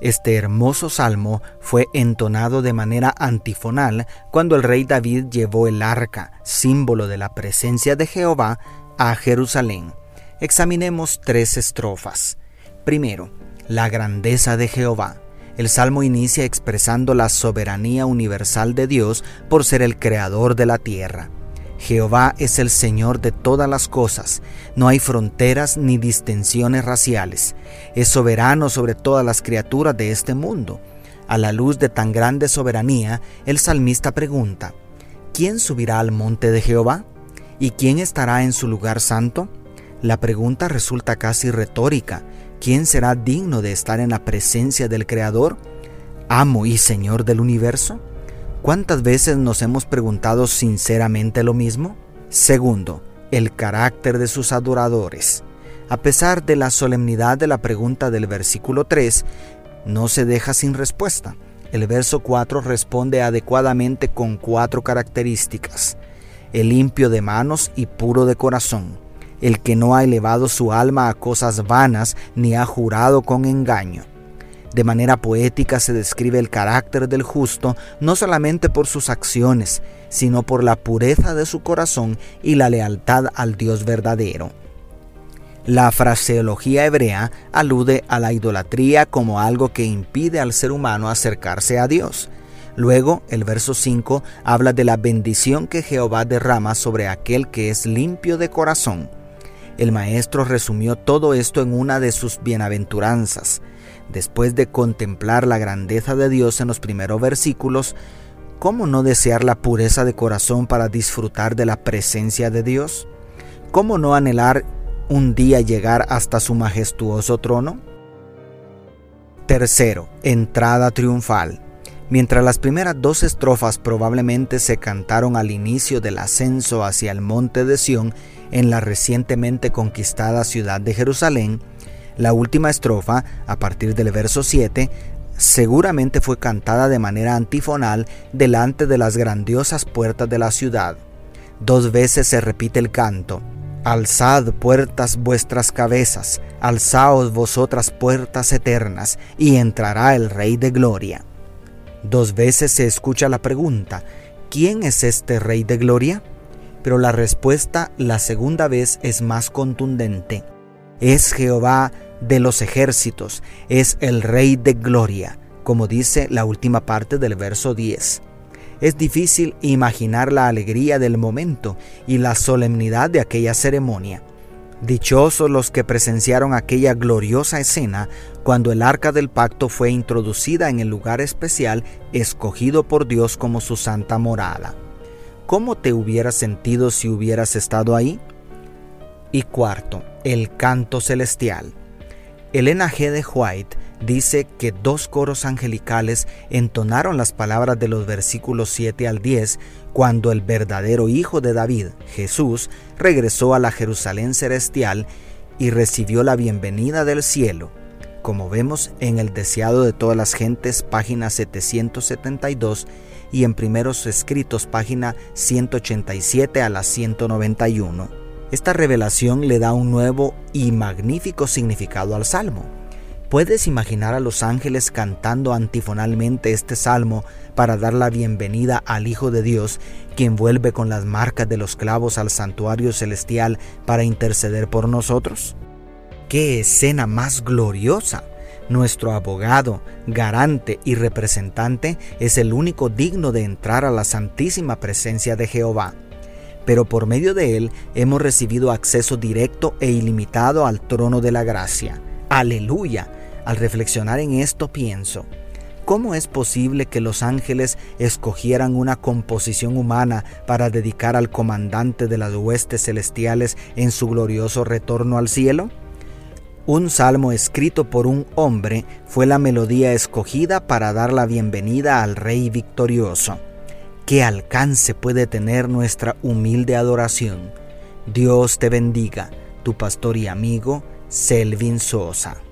Este hermoso salmo fue entonado de manera antifonal cuando el rey David llevó el arca, símbolo de la presencia de Jehová, a Jerusalén. Examinemos tres estrofas. Primero, la grandeza de Jehová. El salmo inicia expresando la soberanía universal de Dios por ser el creador de la tierra. Jehová es el Señor de todas las cosas, no hay fronteras ni distensiones raciales, es soberano sobre todas las criaturas de este mundo. A la luz de tan grande soberanía, el salmista pregunta, ¿quién subirá al monte de Jehová? ¿Y quién estará en su lugar santo? La pregunta resulta casi retórica. ¿Quién será digno de estar en la presencia del Creador, amo y Señor del universo? ¿Cuántas veces nos hemos preguntado sinceramente lo mismo? Segundo, el carácter de sus adoradores. A pesar de la solemnidad de la pregunta del versículo 3, no se deja sin respuesta. El verso 4 responde adecuadamente con cuatro características. El limpio de manos y puro de corazón el que no ha elevado su alma a cosas vanas ni ha jurado con engaño. De manera poética se describe el carácter del justo no solamente por sus acciones, sino por la pureza de su corazón y la lealtad al Dios verdadero. La fraseología hebrea alude a la idolatría como algo que impide al ser humano acercarse a Dios. Luego, el verso 5 habla de la bendición que Jehová derrama sobre aquel que es limpio de corazón. El maestro resumió todo esto en una de sus bienaventuranzas. Después de contemplar la grandeza de Dios en los primeros versículos, ¿cómo no desear la pureza de corazón para disfrutar de la presencia de Dios? ¿Cómo no anhelar un día llegar hasta su majestuoso trono? Tercero, entrada triunfal. Mientras las primeras dos estrofas probablemente se cantaron al inicio del ascenso hacia el monte de Sión en la recientemente conquistada ciudad de Jerusalén, la última estrofa, a partir del verso 7, seguramente fue cantada de manera antifonal delante de las grandiosas puertas de la ciudad. Dos veces se repite el canto. Alzad puertas vuestras cabezas, alzaos vosotras puertas eternas, y entrará el Rey de Gloria. Dos veces se escucha la pregunta, ¿quién es este Rey de Gloria? Pero la respuesta la segunda vez es más contundente. Es Jehová de los ejércitos, es el Rey de Gloria, como dice la última parte del verso 10. Es difícil imaginar la alegría del momento y la solemnidad de aquella ceremonia. Dichosos los que presenciaron aquella gloriosa escena cuando el arca del pacto fue introducida en el lugar especial escogido por Dios como su santa morada. ¿Cómo te hubieras sentido si hubieras estado ahí? Y cuarto, el canto celestial. Elena G. de White dice que dos coros angelicales entonaron las palabras de los versículos 7 al 10 cuando el verdadero Hijo de David, Jesús, regresó a la Jerusalén celestial y recibió la bienvenida del cielo, como vemos en el Deseado de todas las gentes, página 772, y en Primeros Escritos, página 187 a la 191. Esta revelación le da un nuevo y magnífico significado al Salmo. ¿Puedes imaginar a los ángeles cantando antifonalmente este salmo para dar la bienvenida al Hijo de Dios, quien vuelve con las marcas de los clavos al santuario celestial para interceder por nosotros? ¡Qué escena más gloriosa! Nuestro abogado, garante y representante es el único digno de entrar a la santísima presencia de Jehová. Pero por medio de él hemos recibido acceso directo e ilimitado al trono de la gracia. Aleluya. Al reflexionar en esto pienso, ¿cómo es posible que los ángeles escogieran una composición humana para dedicar al comandante de las huestes celestiales en su glorioso retorno al cielo? Un salmo escrito por un hombre fue la melodía escogida para dar la bienvenida al Rey victorioso. ¿Qué alcance puede tener nuestra humilde adoración? Dios te bendiga, tu pastor y amigo Selvin Sosa.